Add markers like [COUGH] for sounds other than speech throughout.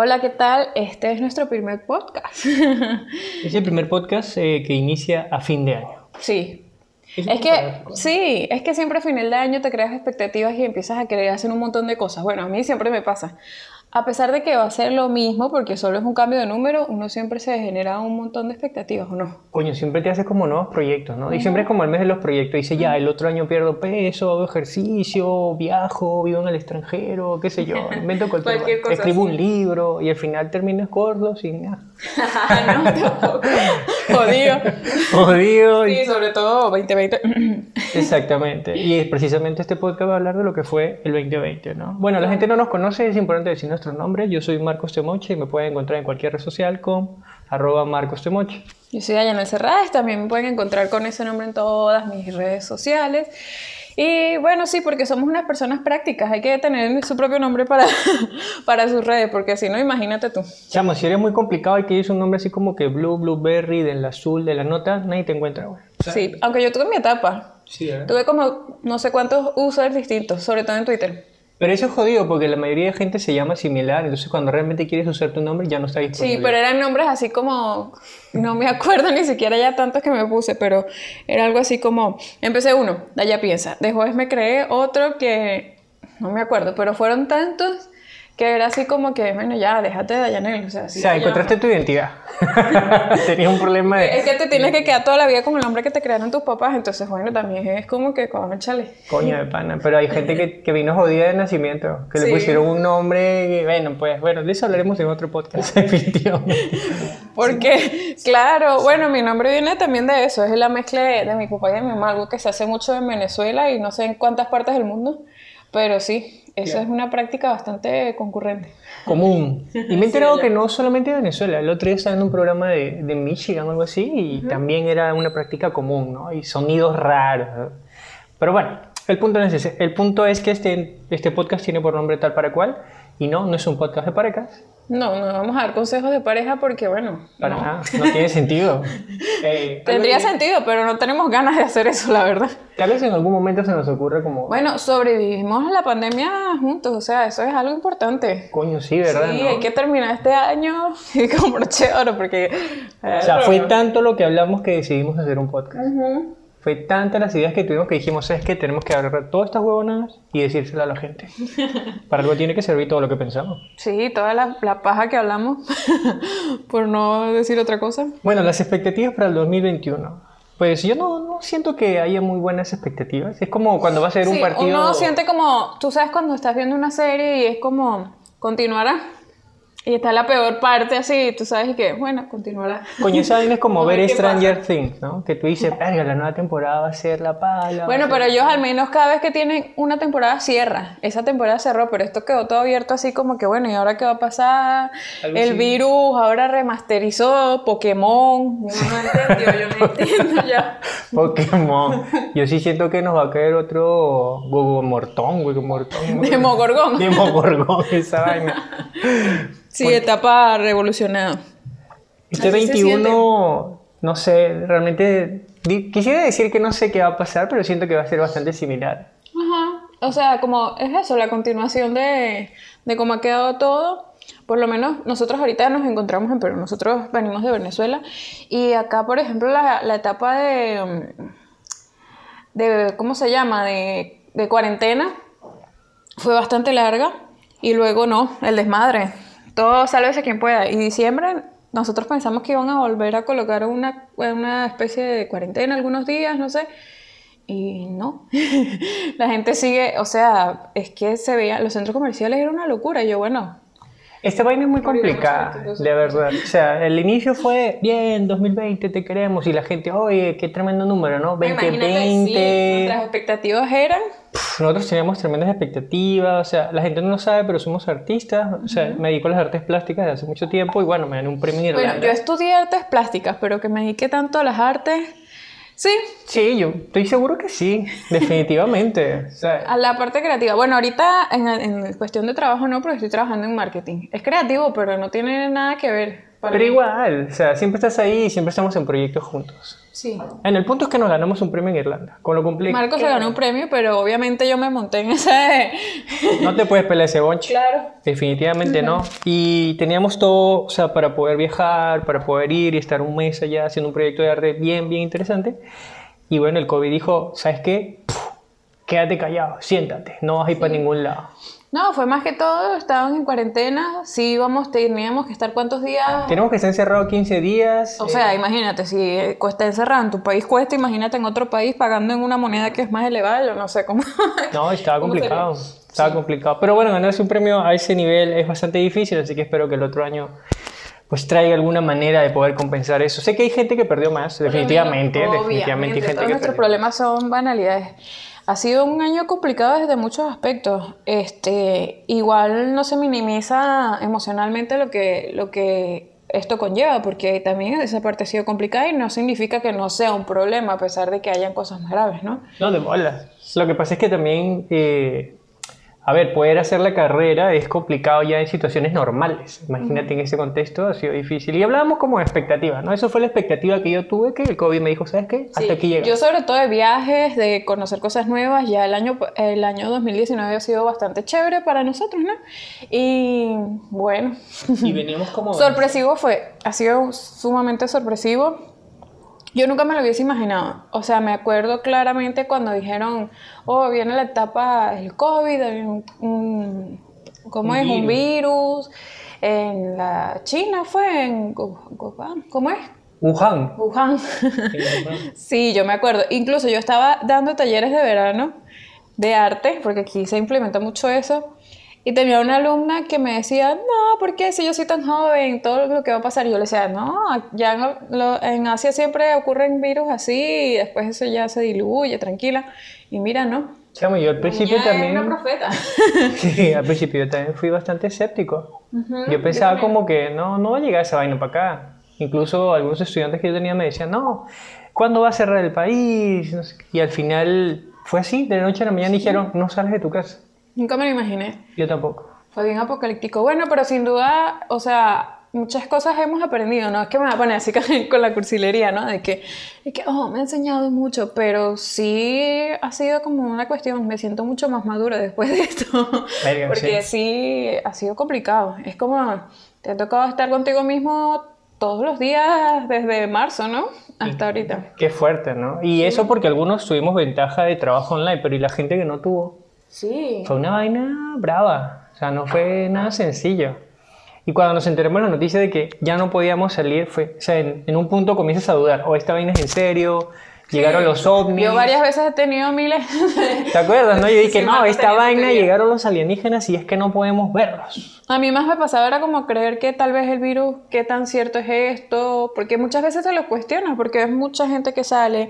Hola, ¿qué tal? Este es nuestro primer podcast. [LAUGHS] Es el primer podcast eh, que inicia a fin de año. sí. Es que, sí, es que siempre a final de año te creas expectativas y empiezas a querer hacer un montón de cosas. Bueno, a mí siempre me pasa. A pesar de que va a ser lo mismo, porque solo es un cambio de número, uno siempre se genera un montón de expectativas, ¿o no? Coño, siempre te haces como nuevos proyectos, ¿no? Y siempre es como el mes de los proyectos. Dice, ya, el otro año pierdo peso, hago ejercicio, viajo, vivo en el extranjero, qué sé yo, [LAUGHS] invento cualquier, Cualquier cosa Escribo así. un libro y al final terminas gordo sin nada. [LAUGHS] no, tampoco. [LAUGHS] Jodido. Jodido. Sí, sobre todo 2020. Exactamente. [LAUGHS] Y precisamente este podcast va a hablar de lo que fue el 2020, ¿no? Bueno, la gente no nos conoce, es importante decir nuestros nombres. Yo soy Marcos Temoche y me pueden encontrar en cualquier red social con arroba Marcos Temoche. Yo soy Dayana Cerrades, también me pueden encontrar con ese nombre en todas mis redes sociales. Y bueno, sí, porque somos unas personas prácticas, hay que tener su propio nombre para, [LAUGHS] para sus redes, porque si no, imagínate tú. Chamo, si eres muy complicado, hay que irse un nombre así como que Blue, Blueberry, del azul, de la nota, nadie te encuentra, güey. Sí, aunque yo tuve mi etapa, Sí, tuve como no sé cuántos users distintos, sobre todo en Twitter. Pero eso es jodido porque la mayoría de gente se llama similar, entonces cuando realmente quieres usar tu nombre ya no está disponible. Sí, pero eran nombres así como, no me acuerdo [LAUGHS] ni siquiera ya tantos que me puse, pero era algo así como, empecé uno, Daya piensa, después me creé otro que, no me acuerdo, pero fueron tantos que era así como que, bueno, ya, déjate de Dayanel, o sea, O sea, se encontraste tu identidad. [LAUGHS] Tenías un problema de... Es que te tienes que quedar toda la vida con el nombre que te crearon tus papás, entonces, bueno, también es como que, échale. Coño de pana, pero hay gente que, que vino jodida de nacimiento, que le pusieron un nombre y bueno, pues bueno, de eso hablaremos en otro podcast, [LAUGHS] definitivamente. Porque, claro, bueno, mi nombre viene también de eso, es la mezcla de, de mi papá y de mi mamá, algo que se hace mucho en Venezuela y no sé en cuántas partes del mundo, pero sí, eso es una práctica bastante concurrente. Común. Y me he enterado que no solamente en Venezuela, el otro día estaba en un programa de, de Michigan o algo así y también era una práctica común, ¿no? Y sonidos raros. ¿no? Pero bueno, el punto no es ese. El punto es que este, este podcast tiene por nombre tal para cual y no, no es un podcast de parejas. No, no vamos a dar consejos de pareja porque, bueno, Para no. nada, no tiene sentido. [LAUGHS] Eh, tendría sentido, pero no tenemos ganas de hacer eso, la verdad. Tal vez en algún momento se nos ocurre como, Bueno, sobrevivimos a la pandemia juntos, o sea, eso es algo importante. coño, sí, ¿verdad? Sí, no? hay que terminar este año [LAUGHS] y con broche de oro porque... O sea, fue tanto lo que hablamos que decidimos hacer un podcast. Ujú. Fue tantas las ideas que tuvimos que dijimos, es que tenemos que agarrar todas estas huevonadas y decírselo a la gente. [LAUGHS] Para algo tiene que servir todo lo que pensamos. Sí, toda la, la paja que hablamos, [LAUGHS] por no decir otra cosa. Bueno, las expectativas para el 2021. Pues yo no, no siento que haya muy buenas expectativas. Es como cuando vas a ver un Sí, partido... uno siente como, tú sabes cuando estás viendo una serie y es como, continuará. Y está la peor parte así, tú sabes y que, bueno, continuará. Coño, esa vaina es como [LAUGHS] ver Stranger Things, ¿no? Que tú dices, verga, la nueva temporada va a ser la pala. Bueno, pero ellos al menos cada vez que tienen una temporada cierra. Esa temporada cerró, pero esto quedó todo abierto así como que bueno, ¿y ahora qué va a pasar? El virus ahora remasterizó Pokémon. [LAUGHS] Uno no entendió, yo no entiendo ya. [LAUGHS] Pokémon. [LAUGHS] Yo sí siento que nos va a caer otro Gogomortón, Gogomortón. Demogorgón. Demogorgón, esa vaina. Sí, etapa revolucionada. Este Así se 21, no sé, realmente quisiera decir que no sé qué va a pasar, pero siento que va a ser bastante similar. Ajá. O sea, como es eso, la continuación de, de cómo ha quedado todo. Por lo menos nosotros ahorita nos encontramos en Perú, nosotros venimos de Venezuela y acá, por ejemplo, la, la etapa de, mm, de, ¿cómo se llama? De, de cuarentena fue bastante larga y luego no, el desmadre. Todo sálvese quien pueda. Y diciembre nosotros pensamos que iban a volver a colocar una, una especie de cuarentena algunos días, no sé. Y no, [LAUGHS] la gente sigue, o sea, es que se veía, los centros comerciales era una locura. Y yo, bueno, Esta vaina es muy complicada, de verdad. O sea, el inicio fue, bien, 2020, te queremos. Y la gente, oye, qué tremendo número, ¿no? imagínate, sí, 2020. nuestras expectativas eran, Pff, Nosotros teníamos tremendas expectativas, o sea, la gente no lo sabe, pero somos artistas, o sea, me dedico a las artes plásticas desde hace mucho tiempo y bueno, me gané un premio en bueno, yo estudié artes plásticas, pero que me dediqué tanto a las artes, sí, Sí, yo estoy seguro que sí, definitivamente. [LAUGHS] O sea, A la parte creativa. Bueno, ahorita en, en cuestión de trabajo no, porque estoy trabajando en marketing. Es creativo, pero no tiene nada que ver. Pero igual, o sea, siempre estás ahí y siempre estamos en proyectos juntos. Sí. En el punto es que nos ganamos un premio en Irlanda, con lo complicado. Marcos se ganó un premio, pero obviamente yo me monté en ese... [LAUGHS] No te puedes pelear ese bonche. Claro. Definitivamente no. Y teníamos todo, o sea, para poder viajar, para poder ir y estar un mes allá haciendo un proyecto de arte bien, bien interesante. Y bueno, el COVID dijo, ¿sabes qué? Puf, quédate callado, siéntate, no vas a ir para ningún lado. No, fue más que todo, estaban en cuarentena, sí íbamos, teníamos que estar cuántos días... Tenemos que estar encerrados 15 días. O eh, sea, imagínate, si cuesta encerrado en tu país cuesta, imagínate en otro país pagando en una moneda que es más elevada, yo no sé cómo... [LAUGHS] No, estaba ¿Cómo complicado. Estaba complicado. Pero bueno, ganarse un premio a ese nivel es bastante difícil, así que espero que el otro año pues traiga alguna manera de poder compensar eso. Sé que hay gente que perdió más, definitivamente, Obviamente, definitivamente hay gente todos que nuestros perdió. problemas son banalidades. Ha sido un año complicado desde muchos aspectos. Este, igual no se minimiza emocionalmente lo que, lo que esto conlleva, porque también esa parte ha sido complicada y no significa que no sea un problema, a pesar de que hayan cosas más graves, ¿no? No, de bolas. Lo que pasa es que también, eh, a ver, poder hacer la carrera es complicado ya en situaciones normales. Imagínate en ese contexto, ha sido difícil. Y hablábamos como de expectativas, ¿no? Eso fue la expectativa que yo tuve, que el COVID me dijo, ¿sabes qué? Hasta Sí, aquí llega. Yo sobre todo de viajes, de conocer cosas nuevas, ya el año, el año 2019 ha sido bastante chévere para nosotros, ¿no? Y bueno, Y veníamos como... [LAUGHS] sorpresivo fue, ha sido sumamente sorpresivo. Yo nunca me lo hubiese imaginado. O sea, me acuerdo claramente cuando dijeron, oh, viene la etapa del COVID, un, un- ¿cómo Un es? Un virus. En la China fue, en ¿cómo es? Wuhan. [LAUGHS] Wuhan. Sí, yo me acuerdo. Incluso yo estaba dando talleres de verano de arte, porque aquí se implementa mucho eso. Y tenía una alumna que me decía, no, ¿por qué si yo soy tan joven? Todo lo que va a pasar. Y yo le decía, no, ya en, lo- en Asia siempre ocurren virus así y después eso ya se diluye, tranquila. Y mira, no. Chamo, yo al principio también... una profeta. [LAUGHS] Sí, al principio yo también fui bastante escéptico. yo pensaba como que no, no va a llegar esa vaina para acá. Incluso algunos estudiantes que yo tenía me decían, no, ¿cuándo va a cerrar el país? Y al final fue así, de la noche a la mañana dijeron, no sales de tu casa. Nunca me lo imaginé. Yo tampoco. Fue bien apocalíptico. Bueno, pero sin duda, o sea, muchas cosas hemos aprendido, ¿no? Es que me va a poner así [LAUGHS] con- la cursilería, ¿no? De que, de que, oh, me ha enseñado mucho, pero sí ha sido como una cuestión, me siento mucho más madura después de esto. [LAUGHS] Verga, Porque sí, ha sido complicado. Es como, te ha tocado estar contigo mismo todos los días desde marzo, ¿no? Hasta ahorita. Qué fuerte, ¿no? Y eso porque algunos tuvimos ventaja de trabajo online, pero ¿y la gente que no tuvo? Sí. Fue una vaina brava, o sea, no fue nada sencillo. Y cuando nos enteramos de la noticia de que ya no podíamos salir, fue, o sea, en, en un punto comienzas a dudar, o esta vaina es en serio, llegaron los ovnis. Yo varias veces he tenido miles ¿Te acuerdas, no? Yo dije, Sí, no, esta vaina teoría. llegaron los alienígenas y es que no podemos verlos. A mí más me pasaba era como creer que tal vez el virus, qué tan cierto es esto, porque muchas veces se lo cuestionas, porque es mucha gente que sale,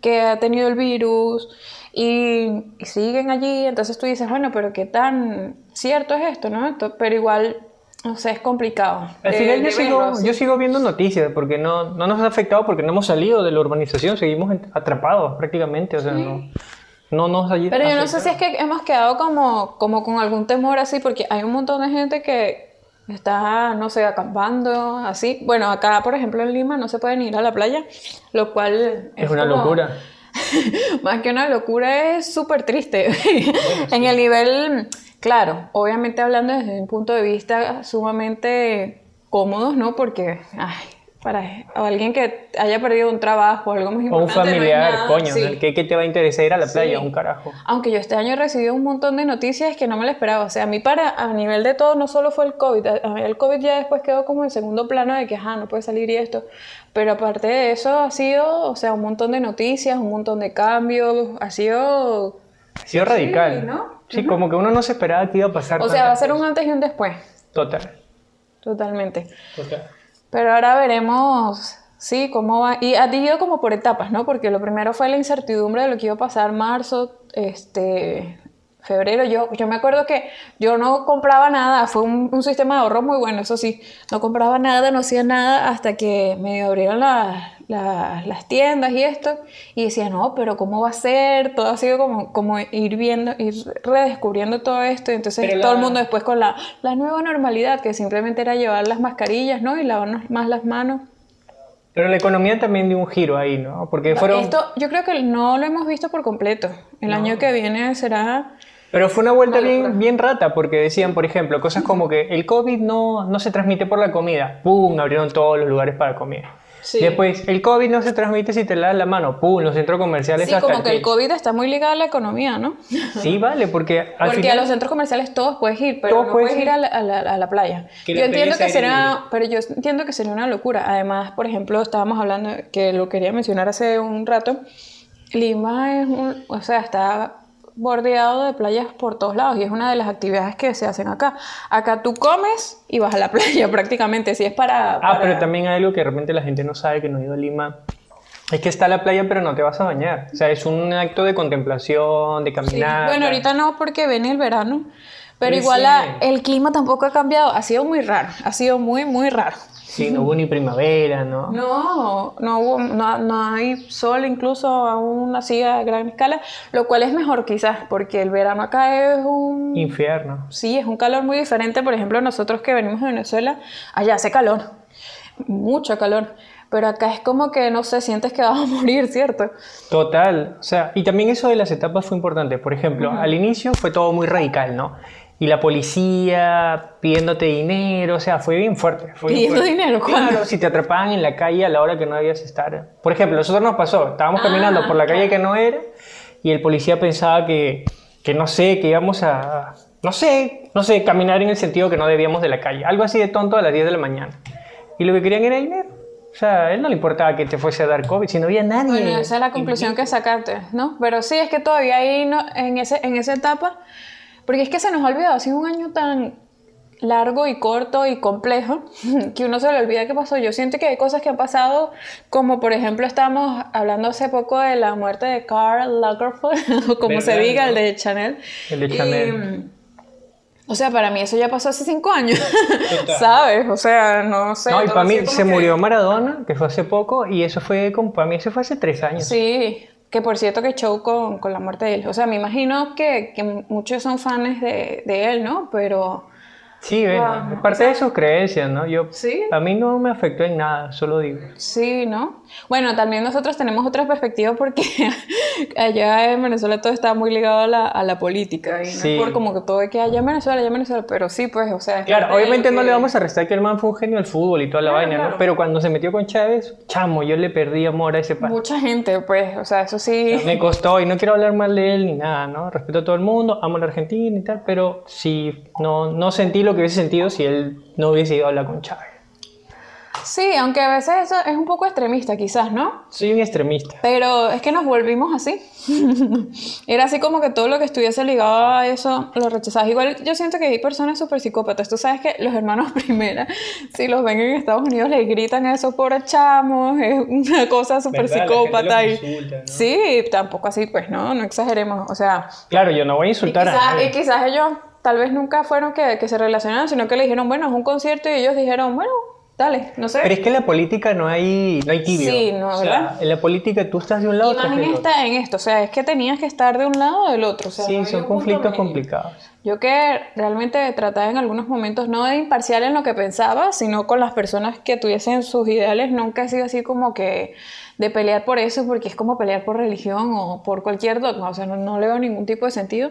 que ha tenido el virus y, y siguen allí, entonces tú dices, bueno, pero qué tan cierto es esto, ¿no? Esto- pero igual, no sé, es complicado. Al de- final yo sigo, yo sigo viendo noticias porque no, no nos ha afectado porque no hemos salido de la urbanización, seguimos atrapados prácticamente, o sea, no, no nos Pero yo no sé si es que hemos quedado como, como con algún temor así, porque hay un montón de gente que está, no sé, acampando, así. Bueno, acá, por ejemplo, en Lima no se pueden ir a la playa, lo cual Es una como- locura. [LAUGHS] Más que una locura, es súper triste. [LAUGHS] en el nivel, claro, obviamente hablando desde un punto de vista sumamente cómodos, ¿no? Porque, ay, para alguien que haya perdido un trabajo o algo más O un importante. no es familiar, nada, coño, sí. ¿qué, qué te va a interesar ir a la playa? Sí. Un carajo. Aunque yo este año he recibido un montón de noticias que no me lo esperaba. O sea, a mí para, a nivel de todo, no solo fue el COVID. A mí el COVID ya después quedó como en segundo plano de que, ajá, no puede salir y esto. Pero aparte de eso, ha sido, o sea, un montón de noticias, un montón de cambios. Ha sido... Ha sido radical. ¿no? Sí, como que uno no se esperaba que iba a pasar. O sea, va a ser un antes y un después. Total, Totalmente. total. Pero ahora veremos, sí, cómo va. Y ha ido como por etapas, ¿no? Porque lo primero fue la incertidumbre de lo que iba a pasar marzo, este, febrero. Yo, yo me acuerdo que yo no compraba nada, fue un, un sistema de ahorro muy bueno, eso sí, no compraba nada, no hacía nada hasta que me abrieron la- la- las tiendas y esto, y decía, no, pero ¿cómo va a ser? Todo ha sido como, como ir viendo, ir redescubriendo todo esto, y entonces Pero todo la- el mundo después con la, la nueva normalidad, que simplemente era llevar las mascarillas, ¿no? Y lavarnos más las manos. Pero la economía también dio un giro ahí, ¿no? Porque fueron... Esto yo creo que no lo hemos visto por completo. El año que viene será... Pero fue una vuelta bien, bien rata, porque decían, por ejemplo, cosas como que el COVID no, no se transmite por la comida. ¡Pum! Abrieron todos los lugares para comer. Sí. Después, el COVID no se transmite si te lavas la mano. ¡Pum! Los centros comerciales Sí, hasta como que el. COVID está muy ligado a la economía, ¿no? Sí, vale, porque al Porque final... a los centros comerciales todos puedes ir, pero no puedes puedes ir ir. a la, a la- a la playa. Yo la entiendo que sería, pero yo entiendo que sería una locura. Además, por ejemplo, estábamos hablando que lo quería mencionar hace un rato. Lima es un, o sea, está bordeado de playas por todos lados y es una de las actividades que se hacen acá. Acá tú comes y vas a la [LAUGHS] playa prácticamente, si es para, Ah, pero también hay algo que de repente la gente no sabe que no ha ido a Lima. Es que está la playa, pero no te vas a bañar. O sea, es un acto de contemplación, de Sí, caminar. Bueno, ahorita no porque viene el verano, pero Recién. igual la- el clima tampoco ha cambiado, ha sido muy raro, ha sido muy, muy raro. Sí, no hubo ni primavera, ¿no? No, no, hubo, no, no hay sol incluso aún así a gran escala, lo cual es mejor quizás, porque el verano acá es un... Infierno. Sí, es un calor muy diferente, por ejemplo, nosotros que venimos de Venezuela, allá hace calor, mucho calor, pero acá es como que, no sé, sientes que vas a [LAUGHS] morir, ¿cierto? Total, o sea, y también eso de las etapas fue importante. Por ejemplo, al inicio fue todo muy radical, ¿no? Y la policía pidiéndote dinero, o sea, fue bien fuerte. Fue bien ¿Pidiendo fuerte. dinero? ¿Cuándo? Claro, si te atrapaban en la calle a la hora que no debías estar. Por ejemplo, nosotros nos pasó, estábamos caminando por la calle que no era y el policía pensaba que, que no sé, que íbamos a, no sé, no sé, caminar en el sentido que no debíamos de la calle. Algo así de tonto a las 10 de la mañana. Y lo que querían era dinero. O sea, a él no le importaba que te fuese a dar COVID, si no había nadie. Bueno, esa es la conclusión que sacaste, ¿no? Pero sí, es que todavía ahí, no, en, ese, en esa etapa, porque es que se nos ha olvidado, ha sido un año tan largo y corto y complejo [LAUGHS] que uno se le olvida qué pasó. Yo siento que hay cosas que han pasado, como por ejemplo estábamos hablando hace poco de la muerte de Karl Lagerfeld, [LAUGHS] o como se ¿Verdad, diga, el de Chanel. El de Y, Chanel. mm, o sea, para mí eso ya pasó hace cinco años. [LAUGHS] ¿sabes? O sea, no sé. No, y para mí se que- murió Maradona, que fue hace poco, y eso fue, como, para mí eso fue hace tres años. Sí, que por cierto que show con, con la muerte de él. O sea, me imagino que, que muchos son fans de, de él, ¿no? Pero Sí, bueno, Wow. es parte de sus creencias, ¿no? Yo, Sí. A mí no me afectó en nada, solo digo. sí, ¿no? Bueno, también nosotros tenemos otra perspectiva porque [LAUGHS] allá en Venezuela todo está muy ligado a la, a la política. Y Sí. no es por como que todo es que allá en Venezuela, allá en Venezuela. Pero sí, pues, o sea. Claro, obviamente lo no que- le vamos a restar que el man fue un genio del fútbol y toda la Claro, vaina, ¿no? claro. Pero cuando se metió con Chávez, chamo, yo le perdí amor a ese pan. Mucha gente, pues, o sea, eso sí. Me costó y no quiero hablar mal de él ni nada, ¿no? Respeto a todo el mundo, amo a la Argentina y tal, pero sí, no, no sentí lo que hubiese sentido si él no hubiese ido a hablar con Chávez. Sí, aunque a veces eso es un poco extremista, quizás, ¿no? Soy un extremista. Pero es que nos volvimos así. [LAUGHS] Era así como que todo lo que estuviese ligado a eso lo rechazabas. Igual yo siento que hay personas súper psicópatas. Tú sabes que los hermanos [LAUGHS] Primera, si los ven en Estados Unidos, les gritan a esos pobres chamos. Es una cosa súper psicópata. y- insulta, ¿no? Sí, tampoco así, pues no, no exageremos. O sea, Claro, yo no voy a y insultar a quizás, nadie. y quizás ellos tal vez nunca fueron que, que se relacionaron, sino que le dijeron, bueno, es un concierto y ellos dijeron, bueno, dale, no sé. Pero es que en la política no hay, no hay tibio. Sí, no, O sea, ¿verdad? En la política tú estás de un lado, Y más en, esta, en esto, o sea, es que tenías que estar de un lado o del otro. O sea, Sí, son conflictos complicados. Yo que realmente trataba en algunos momentos no de imparcial en lo que pensaba, sino con las personas que tuviesen sus ideales, nunca he sido así como que de pelear por eso, porque es como pelear por religión o por cualquier dogma, o sea, no, no le veo ningún tipo de sentido.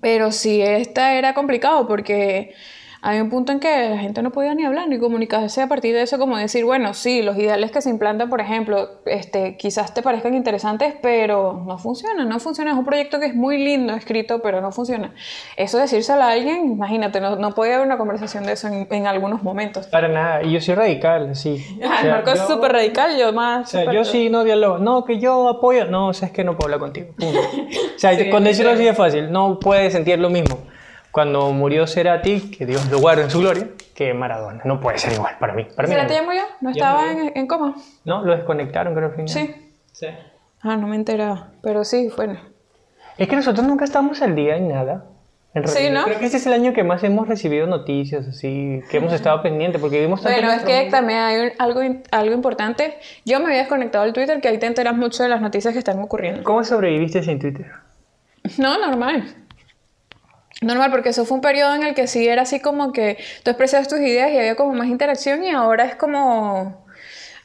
Pero sí, esta era complicado porque había un punto en que la gente no podía ni hablar ni comunicarse a partir de eso, como decir, bueno, sí, los ideales que se implantan, por ejemplo, este, quizás te parezcan interesantes, pero no funcionan, no funciona. Es un proyecto que es muy lindo escrito, pero no funciona. Eso decírselo a alguien, imagínate, no, no podía haber una conversación de eso en, en algunos momentos. Para nada. Y yo soy radical, sí. [LAUGHS] Ah, Marco es súper radical, yo más. O sea, yo sí no dialogo. No, que yo apoyo. No, o sea, es que no puedo hablar contigo. Punto. O sea, [LAUGHS] Sí, con decirlo así de fácil, no puedes sentir lo mismo. Cuando murió Cerati, que Dios lo guarde en su gloria, que Maradona. No puede ser igual para mí. Para mí ¿Cerati no. ya murió? ¿No Ya estaba murió. en, en coma? No, lo desconectaron, creo al final. Sí. Sí. Ah, no me enteraba. Pero sí, bueno. Es que nosotros nunca estamos al día en nada. En Sí. ¿no? Creo que este es el año que más hemos recibido noticias, así, que hemos estado pendientes, porque vimos tanto Bueno, en es que mundo. también hay un- algo, algo importante. Yo me había desconectado del Twitter, que ahí te enteras mucho de las noticias que están ocurriendo. ¿Cómo sobreviviste sin Twitter? No, normal. Normal, porque eso fue un periodo en el que sí era así como que tú expresabas tus ideas y había como más interacción y ahora es como...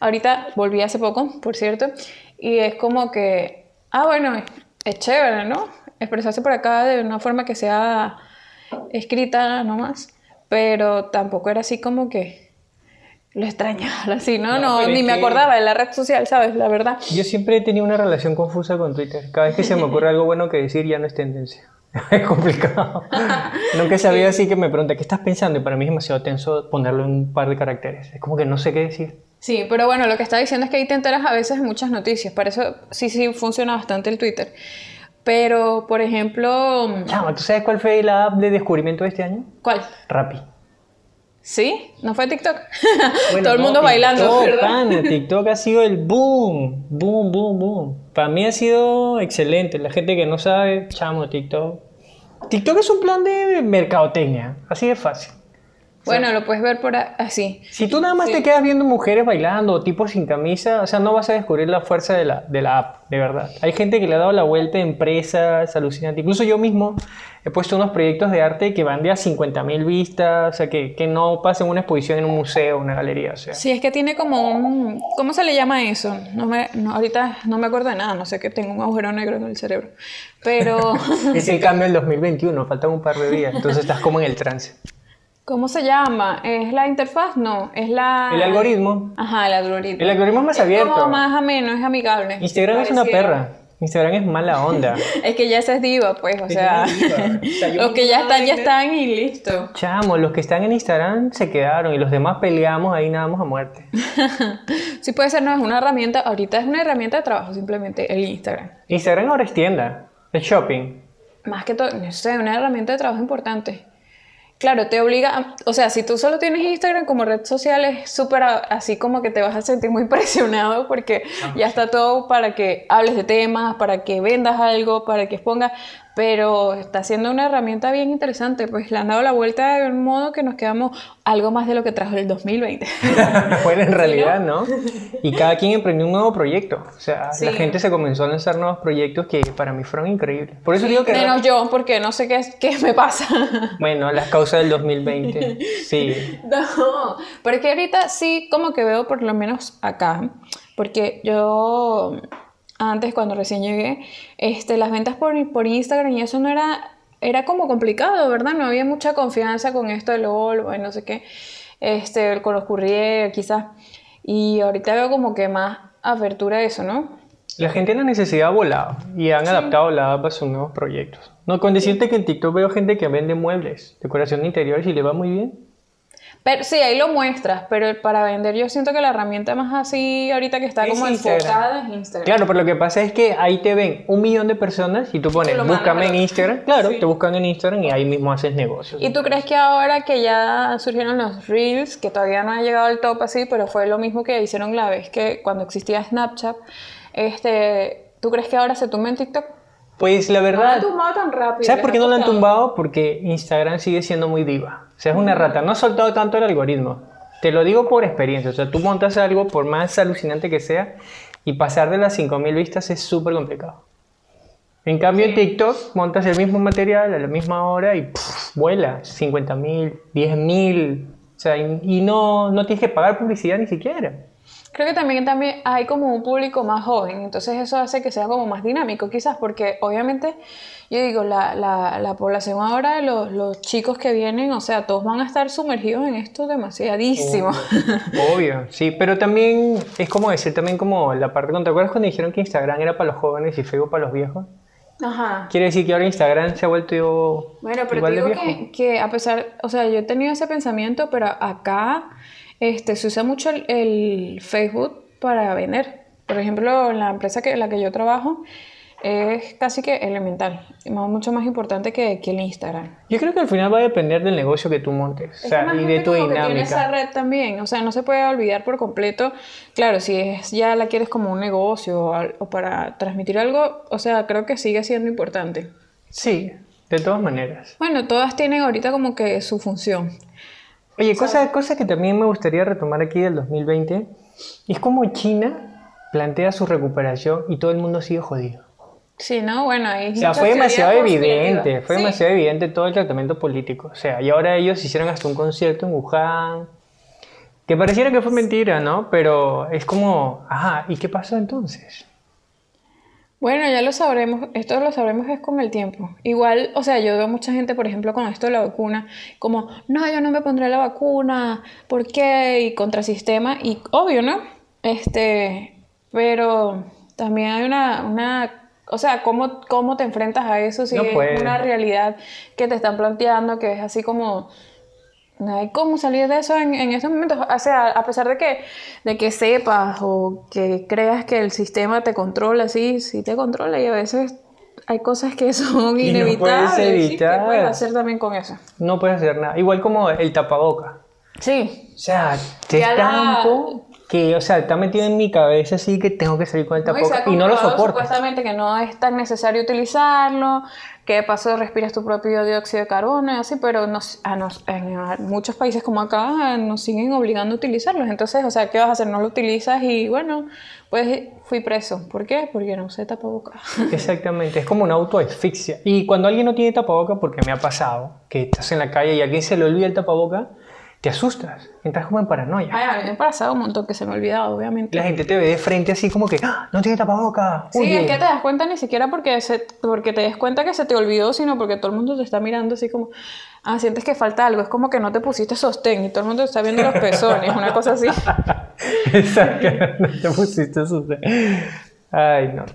Ahorita volví hace poco, por cierto, y es como que, ah, bueno, es chévere, ¿no? Expresarse por acá de una forma que sea escrita nomás, pero tampoco era así como que lo extrañaba, [LAUGHS] así, ¿no? No, No, ni me acordaba de la red social, ¿sabes? La verdad. Yo siempre he tenido una relación confusa con Twitter. Cada vez que se me ocurre [LAUGHS] algo bueno que decir, ya no es tendencia. [LAUGHS] Es complicado. [LAUGHS] Nunca he sabido así que me pregunta, ¿qué estás pensando? Y para mí es demasiado tenso ponerlo en un par de caracteres. Es como que no sé qué decir. Sí, pero bueno, lo que está diciendo es que ahí te enteras a veces de muchas noticias. Para eso sí, sí funciona bastante el Twitter. Pero, por ejemplo, Chama, ¿tú sabes cuál fue la app de descubrimiento de este año? ¿cuál? Rappi. ¿Sí? ¿No fue TikTok? [LAUGHS] Bueno, Todo el no, mundo bailando, TikTok, pana, TikTok ha sido el boom, boom, boom, boom. Para mí ha sido excelente. La gente que no sabe, chamo, TikTok. TikTok es un plan de mercadotecnia, así de fácil. Bueno, lo puedes ver por así. Si tú nada más te quedas viendo mujeres bailando o tipos sin camisa, o sea, no vas a descubrir la fuerza de la, de la app, de verdad. Hay gente que le ha dado la vuelta a empresas, alucinante. Incluso yo mismo he puesto unos proyectos de arte que van de a 50 mil vistas, o sea, que, que no pasen una exposición en un museo, una galería, o sea. Sí, es que tiene como un... ¿Cómo se le llama eso? No me, no, ahorita no me acuerdo de nada, no sé que tengo un agujero negro en el cerebro. Pero, [LAUGHS] Es el cambio del 2021, faltan un par de días, entonces estás como en el trance. ¿Cómo se llama? ¿Es la interfaz? No, es la... El algoritmo. Ajá, el algoritmo. El algoritmo es más Es abierto. como más ameno, es amigable. Instagram es una perra. Instagram es mala onda. [LAUGHS] Es que ya esa es diva, pues, o sea, diva. [LAUGHS] O sea, los que ya están, ya están y listo. Chamo, los que están en Instagram se quedaron y los demás peleamos ahí nada más a muerte. [LAUGHS] Sí puede ser, no es una herramienta, ahorita es una herramienta de trabajo simplemente, el Instagram. Instagram ahora es tienda, es shopping. Más que todo, no sé, una herramienta de trabajo importante. Claro, te obliga, a- o sea, si tú solo tienes Instagram como red social es súper así como que te vas a sentir muy [LAUGHS] presionado porque ya está todo para que hables de temas, para que vendas algo, para que expongas, pero está siendo una herramienta bien interesante, pues le han dado la vuelta de un modo que nos quedamos algo más de lo que trajo el 2020. bueno, [LAUGHS] en realidad, ¿no? Y cada quien emprendió un nuevo proyecto. O sea, Sí. la gente se comenzó a lanzar nuevos proyectos que para mí fueron increíbles. Por eso digo que... Menos yo, porque no sé qué, es- qué me pasa. [LAUGHS] Bueno, las causas del 2020. [LAUGHS] Sí. No, pero es que ahorita sí como que veo por lo menos acá, porque yo antes cuando recién llegué, este, las ventas por, por Instagram y eso no era, era como complicado, ¿verdad? No había mucha confianza con esto del Volvo y no sé qué, este, con los courier quizás, y ahorita veo como que más apertura a eso, ¿no? La gente en la necesidad ha volado y han adaptado la app a sus nuevos proyectos. No, con decirte que en TikTok veo gente que vende muebles, decoración de interiores y le va muy bien. Pero sí, ahí lo muestras, pero para vender yo siento que la herramienta más así ahorita que está Es como Instagram. enfocada es Instagram. Claro, pero lo que pasa es que ahí te ven un millón de personas y tú pones, Tú búscame en. Instagram. Claro, te buscan en Instagram y ahí mismo haces negocios. ¿Y tú crees que ahora que ya surgieron los Reels, que todavía no ha llegado al top así, pero fue lo mismo que hicieron la vez que cuando existía Snapchat, este, ¿tú crees que ahora se tumba en TikTok? Pues la No lo verdad, han tumbado tan rápido. ¿sabes por qué no lo han tumbado? Porque Instagram sigue siendo muy diva. O sea, es una rata. No ha soltado tanto el algoritmo. Te lo digo por experiencia. O sea, tú montas algo, por más alucinante que sea, y pasar de las 5000 vistas es súper complicado. En cambio, en TikTok montas el mismo material a la misma hora y pff, vuela 50.000, 10.000. O sea, y, y no, no tienes que pagar publicidad ni siquiera. Creo que también, también hay como un público más joven, entonces eso hace que sea como más dinámico quizás, porque obviamente yo digo, la, la, la población ahora, los, los chicos que vienen, o sea, todos van a estar sumergidos en esto demasiadísimo. Obvio, [LAUGHS] sí, pero también es como decir, también como la parte, ¿te acuerdas cuando dijeron que Instagram era para los jóvenes y Facebook para los viejos? Ajá. Quiere decir que ahora Instagram se ha vuelto Bueno, pero igual te de digo viejo. que, que a pesar, o sea, yo he tenido ese pensamiento, pero acá este, se usa mucho el, el Facebook para vender. Por ejemplo, en la empresa que, en la que yo trabajo, es casi que elemental, mucho más importante que, que, el Instagram. Yo creo que al final va a depender del negocio que tú montes o sea, y de tu dinámica. Que tiene esa red también, o sea, no se puede olvidar por completo. Claro, si es, ya la quieres como un negocio o para transmitir algo, o sea, creo que sigue siendo importante. Sí, de todas maneras. Bueno, todas tienen ahorita como que su función. Oye, cosa, cosa que también me gustaría retomar aquí del 2020 es como China plantea su recuperación y todo el mundo sigue jodido. Sí, ¿no? Bueno, ahí... O sea, fue demasiado evidente, fue demasiado evidente todo el tratamiento político. O sea, y ahora ellos hicieron hasta un concierto en Wuhan, que pareciera que fue mentira, ¿no? Pero es como, ajá, ¿y qué pasó entonces? Bueno, ya lo sabremos, esto lo sabremos es con el tiempo. Igual, o sea, yo veo mucha gente, por ejemplo, con esto de la vacuna, como, no, yo no me pondré la vacuna, ¿por qué? Y contrasistema, y obvio, ¿no? Este, pero también hay una, una o sea, ¿cómo, ¿cómo te enfrentas a eso si es una realidad que te están planteando que es así como... No hay cómo salir de eso en, en estos momentos. O sea, a pesar de que, de que sepas o que creas que el sistema te controla, sí, sí te controla y a veces hay cosas que [LAUGHS] son inevitables. No puedes evitar. ¿Qué puedes hacer también con eso? No puedes hacer nada. Igual como el tapaboca. Sí. O sea, te estampo que, o sea, está metido en mi cabeza así que tengo que salir con el tapabocas y no lo soporto. Supuestamente que no es tan necesario utilizarlo, que de paso respiras tu propio dióxido de carbono y así, pero nos, a nos, en muchos países como acá nos siguen obligando a utilizarlos. Entonces, o sea, ¿qué vas a hacer? No lo utilizas y bueno, pues fui preso. ¿Por qué? Porque no usé tapabocas. [LAUGHS] Exactamente, es como una autoasfixia. Y cuando alguien no tiene tapabocas, porque me ha pasado, que estás en la calle y a alguien se le olvida el tapabocas, te asustas, entras como en paranoia. Ay, a mí me ha pasado un montón que se me ha olvidado, obviamente. La gente te ve de frente así como que, ¡Ah, no tiene tapaboca. Sí, es que te das cuenta ni siquiera porque, se, porque te des cuenta que se te olvidó, sino porque todo el mundo te está mirando así como, ah, sientes que falta algo, es como que no te pusiste sostén y todo el mundo te está viendo los pezones, una cosa así. [LAUGHS] Exacto, no te pusiste sostén. Ay, no.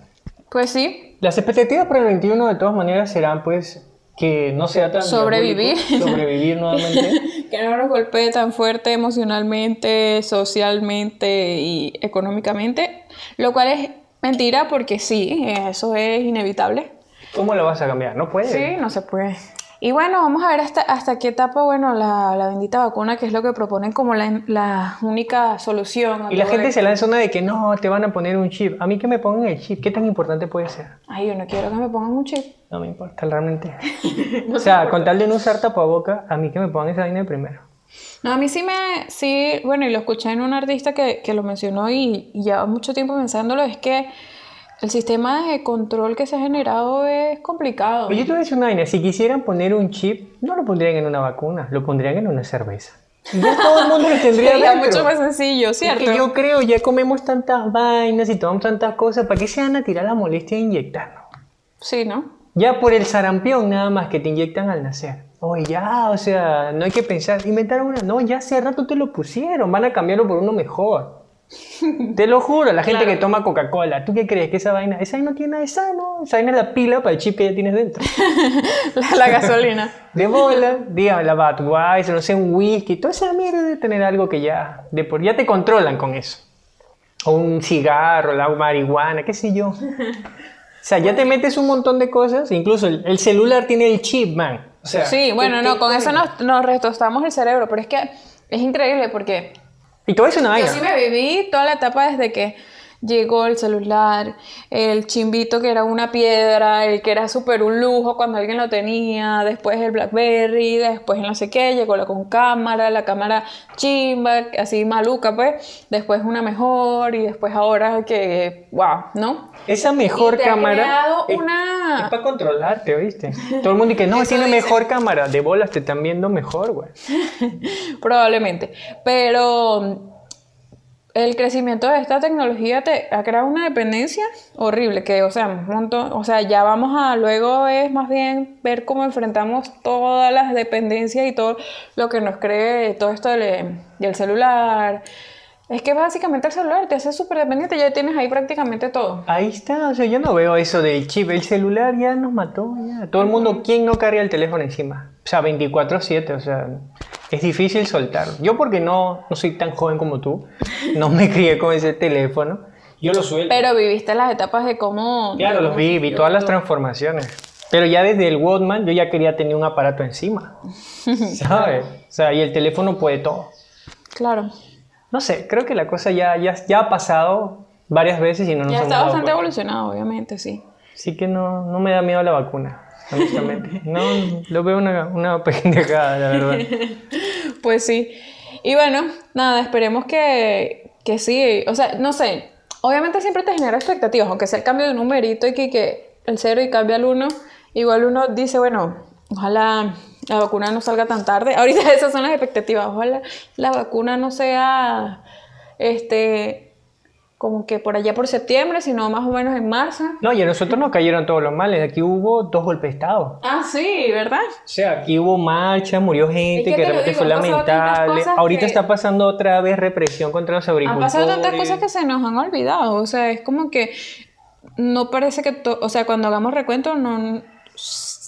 Pues sí. Las expectativas para el 21 de todas maneras serán pues que no sea tan... Sobrevivir. Sobrevivir nuevamente. [LAUGHS] que no nos golpee tan fuerte emocionalmente, socialmente y económicamente, lo cual es mentira porque sí, eso es inevitable. ¿Cómo lo vas a cambiar? No puede. Sí, no se puede. Y bueno, vamos a ver hasta, hasta qué etapa, bueno, la, la bendita vacuna, que es lo que proponen como la, la única solución. Y la gente se lanza una de que no, te van a poner un chip. A mí que me pongan el chip, ¿qué tan importante puede ser? Ay, yo no quiero que me pongan un chip. No me importa, realmente. [LAUGHS] o sea, con tal de no usar tapaboca, a mí que me pongan esa vaina de primero. No, a mí sí me, sí, bueno, y lo escuché en un artista que, que lo mencionó y, y lleva mucho tiempo pensándolo, es que el sistema de control que se ha generado es complicado. Oye, tú te voy a decir una vaina. Si quisieran poner un chip, no lo pondrían en una vacuna, lo pondrían en una cerveza. Ya todo el mundo lo [LAUGHS] tendría Sería mucho más sencillo, ¿cierto? Porque yo creo, ya comemos tantas vainas y tomamos tantas cosas, ¿para qué se van a tirar la molestia de inyectarnos? Sí, ¿no? Ya por el sarampión nada más que te inyectan al nacer. Oye, ya, o sea, no hay que pensar, inventar una. No, ya hace rato te lo pusieron, van a cambiarlo por uno mejor. [LAUGHS] Te lo juro, la gente que toma Coca-Cola, ¿tú qué crees que esa vaina? Esa vaina no tiene nada de sano, esa vaina es la pila para el chip que ya tienes dentro. [LAUGHS] la, gasolina. [LAUGHS] De bola, dígame, la Budweiser, no sé, un whisky, toda esa mierda de tener algo que ya, de por, ya te controlan con eso. O un cigarro, la marihuana, qué sé yo. O sea, ya te metes un montón de cosas, incluso el, celular tiene el chip, man. sí, bueno, no, con eso nos, nos retostamos el cerebro, pero es que es increíble porque y todo eso una vaina. Yo sí me viví toda la etapa desde que llegó el celular, el chimbito que era una piedra, el que era súper un lujo cuando alguien lo tenía, después el Blackberry, después el no sé qué, llegó la con cámara, la cámara chimba, así maluca pues, después una mejor y después ahora que, wow, ¿no? Esa mejor cámara es, una... es para controlarte, ¿oíste? Todo el mundo dice, no, [LAUGHS] tiene mejor cámara, de bolas te están viendo mejor, güey. [LAUGHS] Probablemente, pero el crecimiento de esta tecnología te ha creado una dependencia horrible, que, o sea, un montón, o sea, ya vamos a, luego es más bien ver cómo enfrentamos todas las dependencias y todo lo que nos cree todo esto del, del celular. Es que básicamente el celular te hace súper dependiente, ya tienes ahí prácticamente todo. Ahí está, o sea, yo no veo eso del chip, el celular ya nos mató, ya. Todo el mundo, ¿quién no carga el teléfono encima? O sea, 24/7, o sea, es difícil soltarlo. Yo porque no, no soy tan joven como tú, no me [LAUGHS] crié con ese teléfono. Yo lo suelto. Pero viviste las etapas de cómo... Claro, los vi, vi todas las transformaciones. Pero ya desde el Walkman yo ya quería tener un aparato encima. [LAUGHS] ¿Sabes? O sea, y el teléfono puede todo. Claro. No sé, creo que la cosa ya, ya, ya ha pasado varias veces y no nos Ya hemos está dado bastante cuenta. evolucionado, obviamente, sí. Así que no, no me da miedo la vacuna, honestamente. No, lo veo una, una [LAUGHS] pendejada, la verdad. [LAUGHS] Pues sí. Y bueno, nada, esperemos que, que sí. O sea, no sé. Obviamente siempre te genera expectativas, aunque sea el cambio de un numerito y que, que el cero y cambia al uno. Igual uno dice, bueno, ojalá la vacuna no salga tan tarde. [LAUGHS] Ahorita esas son las expectativas. Ojalá la vacuna no sea este como que por allá por septiembre, sino más o menos en marzo. No, y a nosotros nos cayeron todos los males. Aquí hubo dos golpes de Estado. Ah, sí, ¿verdad? O sea, aquí hubo marcha, murió gente, Es que que de repente fue han lamentable. Ahorita que- está pasando otra vez represión contra los Han agricultores. pasado tantas cosas que se nos han olvidado. O sea, es como que no parece que, to- o sea, cuando hagamos recuento, no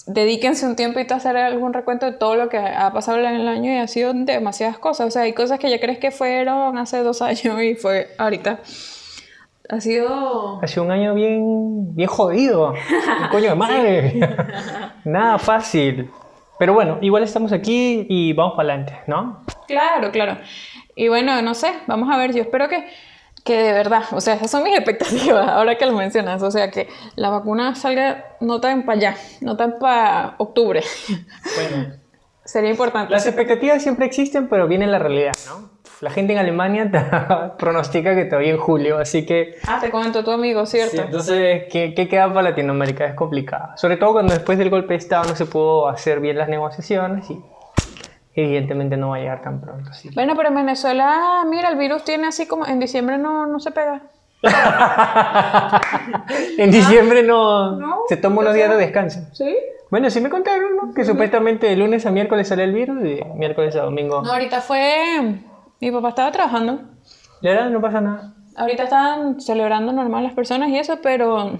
dedíquense un tiempito a hacer algún recuento de todo lo que ha pasado en el año y ha sido demasiadas cosas. O sea, hay cosas que ya crees que fueron hace dos años y fue ahorita. Ha sido... Ha sido un año bien, bien jodido. Un [LAUGHS] coño de madre. Nada fácil. Pero bueno, igual estamos aquí y vamos para adelante, ¿no? Claro, claro. Y bueno, no sé, vamos a ver, yo espero que, que de verdad, o sea, esas son mis [LAUGHS] expectativas, ahora que lo mencionas, o sea, que la vacuna salga no tan para allá, no tan para octubre. Bueno, [LAUGHS] Sería importante. las expectativas siempre existen, pero viene la realidad, ¿no? La gente en Alemania te [LAUGHS] pronostica que todavía en julio, así que Ah, te comentó tu amigo, ¿cierto? Sí, entonces, ¿qué, qué queda para Latinoamérica? Es complicado. Sobre todo cuando después del golpe de Estado no se pudo hacer bien las negociaciones y evidentemente no va a llegar tan pronto. así Bueno, pero en Venezuela, mira, el virus tiene así como en diciembre no, no se pega. [LAUGHS] en diciembre no, No, se toma unos días de descanso. ¿Sí? Bueno, sí me contaron, ¿no? Que supuestamente de lunes a miércoles sale el virus y de miércoles a domingo. No, ahorita fue... Mi papá estaba trabajando. La verdad, no pasa nada. Ahorita estaban celebrando normal las personas y eso, pero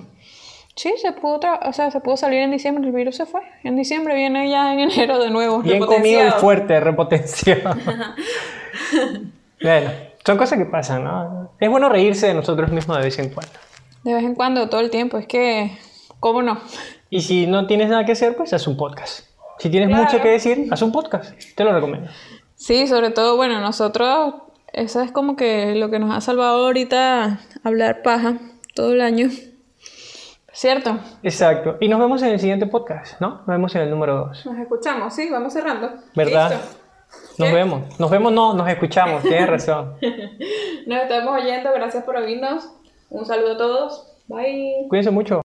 sí, se pudo, tra- o sea, se pudo salir en diciembre, el virus se fue. En diciembre viene ya en enero de nuevo. Bien comido y fuerte, repotenciado. [LAUGHS] bueno, son cosas que pasan, ¿no? Es bueno reírse de nosotros mismos de vez en cuando. De vez en cuando, todo el tiempo, es que, ¿cómo no? Y si no tienes nada que hacer, pues haz un podcast. Si tienes Claro. mucho que decir, haz un podcast. Te lo recomiendo. Sí, sobre todo, bueno, nosotros, eso es como que lo que nos ha salvado ahorita hablar paja todo el año. ¿Cierto? Exacto. Y nos vemos en el siguiente podcast, ¿no? Nos vemos en el número 2. Nos escuchamos, sí, vamos cerrando. ¿Verdad? Listo. Nos ¿Qué? vemos. Nos vemos, no, nos escuchamos. Tienes razón. [LAUGHS] Nos estamos oyendo, gracias por oírnos. Un saludo a todos. Bye. Cuídense mucho.